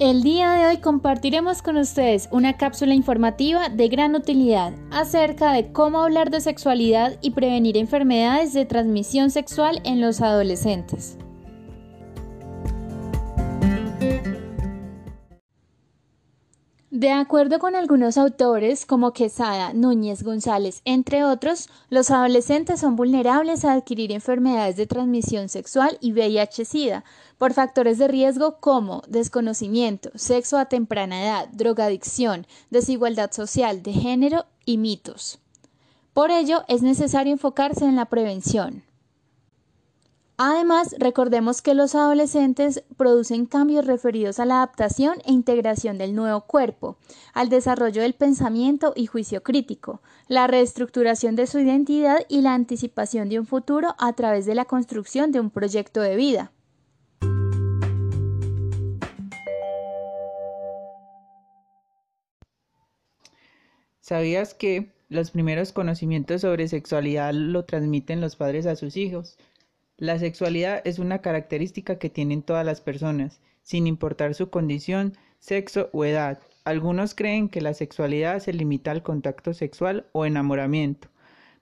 El día de hoy compartiremos con ustedes una cápsula informativa de gran utilidad acerca de cómo hablar de sexualidad y prevenir enfermedades de transmisión sexual en los adolescentes. De acuerdo con algunos autores, como Quesada, Núñez, González, entre otros, los adolescentes son vulnerables a adquirir enfermedades de transmisión sexual y VIH-Sida por factores de riesgo como desconocimiento, sexo a temprana edad, drogadicción, desigualdad social, de género y mitos. Por ello, es necesario enfocarse en la prevención. Además, recordemos que los adolescentes producen cambios referidos a la adaptación e integración del nuevo cuerpo, al desarrollo del pensamiento y juicio crítico, la reestructuración de su identidad y la anticipación de un futuro a través de la construcción de un proyecto de vida. ¿Sabías que los primeros conocimientos sobre sexualidad lo transmiten los padres a sus hijos? La sexualidad es una característica que tienen todas las personas, sin importar su condición, sexo o edad. Algunos creen que la sexualidad se limita al contacto sexual o enamoramiento,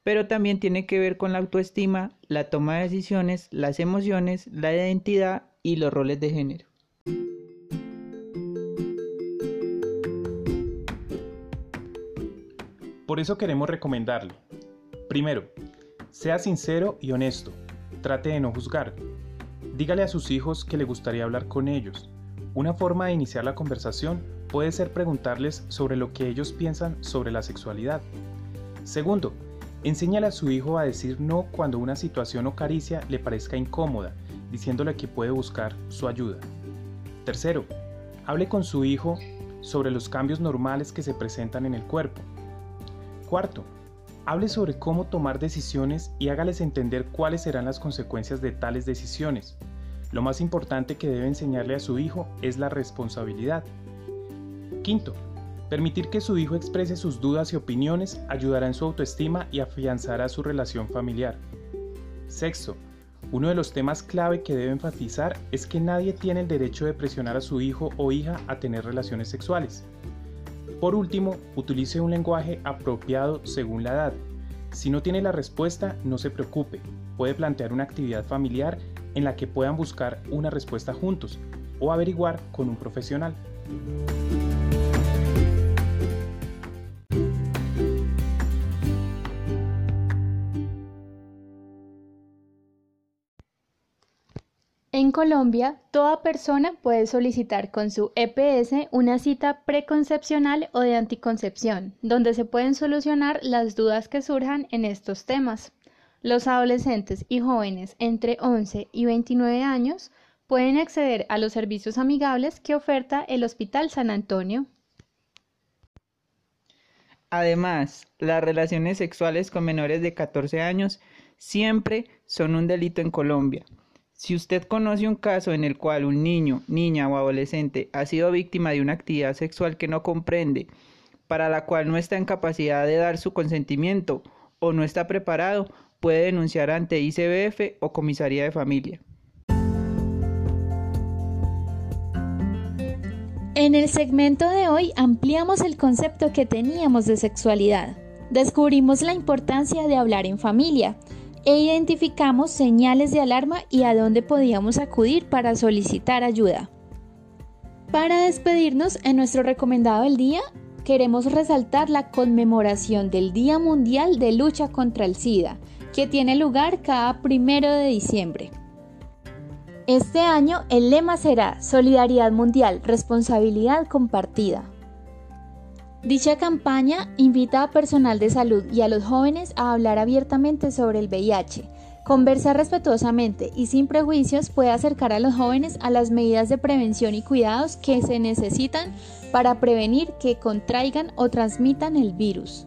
pero también tiene que ver con la autoestima, la toma de decisiones, las emociones, la identidad y los roles de género. Por eso queremos recomendarle. Primero, sea sincero y honesto. Trate de no juzgar. Dígale a sus hijos que le gustaría hablar con ellos. Una forma de iniciar la conversación puede ser preguntarles sobre lo que ellos piensan sobre la sexualidad. Segundo, enséñale a su hijo a decir no cuando una situación o caricia le parezca incómoda, diciéndole que puede buscar su ayuda. Tercero, hable con su hijo sobre los cambios normales que se presentan en el cuerpo. Cuarto, Hable sobre cómo tomar decisiones y hágales entender cuáles serán las consecuencias de tales decisiones. Lo más importante que debe enseñarle a su hijo es la responsabilidad. Quinto, permitir que su hijo exprese sus dudas y opiniones ayudará en su autoestima y afianzará su relación familiar. Sexto, uno de los temas clave que debe enfatizar es que nadie tiene el derecho de presionar a su hijo o hija a tener relaciones sexuales. Por último, utilice un lenguaje apropiado según la edad. Si no tiene la respuesta, no se preocupe. Puede plantear una actividad familiar en la que puedan buscar una respuesta juntos o averiguar con un profesional. En Colombia, toda persona puede solicitar con su EPS una cita preconcepcional o de anticoncepción, donde se pueden solucionar las dudas que surjan en estos temas. Los adolescentes y jóvenes entre 11 y 29 años pueden acceder a los servicios amigables que oferta el Hospital San Antonio. Además, las relaciones sexuales con menores de 14 años siempre son un delito en Colombia. Si usted conoce un caso en el cual un niño, niña o adolescente ha sido víctima de una actividad sexual que no comprende, para la cual no está en capacidad de dar su consentimiento o no está preparado, puede denunciar ante ICBF o Comisaría de Familia. En el segmento de hoy ampliamos el concepto que teníamos de sexualidad. Descubrimos la importancia de hablar en familia, e identificamos señales de alarma y a dónde podíamos acudir para solicitar ayuda. Para despedirnos, en nuestro recomendado del día, queremos resaltar la conmemoración del Día Mundial de Lucha contra el SIDA, que tiene lugar cada primero de diciembre. Este año el lema será Solidaridad Mundial, Responsabilidad Compartida. Dicha campaña invita a personal de salud y a los jóvenes a hablar abiertamente sobre el VIH, Conversar respetuosamente y sin prejuicios puede acercar a los jóvenes a las medidas de prevención y cuidados que se necesitan para prevenir que contraigan o transmitan el virus.